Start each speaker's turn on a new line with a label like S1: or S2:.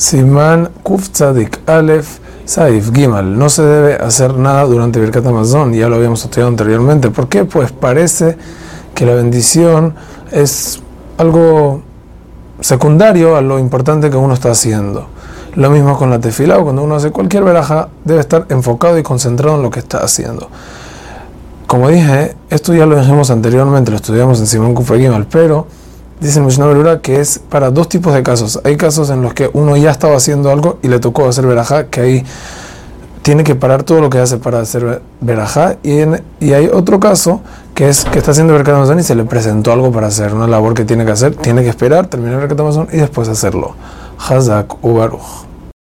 S1: Siman Kuf Tzadik Aleph Saif Gimal. No se debe hacer nada durante Birkat Amazon, ya lo habíamos estudiado anteriormente. ¿Por qué? Pues parece que la bendición es algo secundario a lo importante que uno está haciendo. Lo mismo con la tefila o cuando uno hace cualquier veraja, debe estar enfocado y concentrado en lo que está haciendo. Como dije, esto ya lo dijimos anteriormente, lo estudiamos en Simón Gimal, pero dice Mishnah Berura que es para dos tipos de casos. Hay casos en los que uno ya estaba haciendo algo y le tocó hacer verajá, que ahí tiene que parar todo lo que hace para hacer verajá. Y, y hay otro caso que es que está haciendo Berkat y se le presentó algo para hacer, una labor que tiene que hacer, tiene que esperar, terminar Berkat y después hacerlo. Hazak Ubaruch.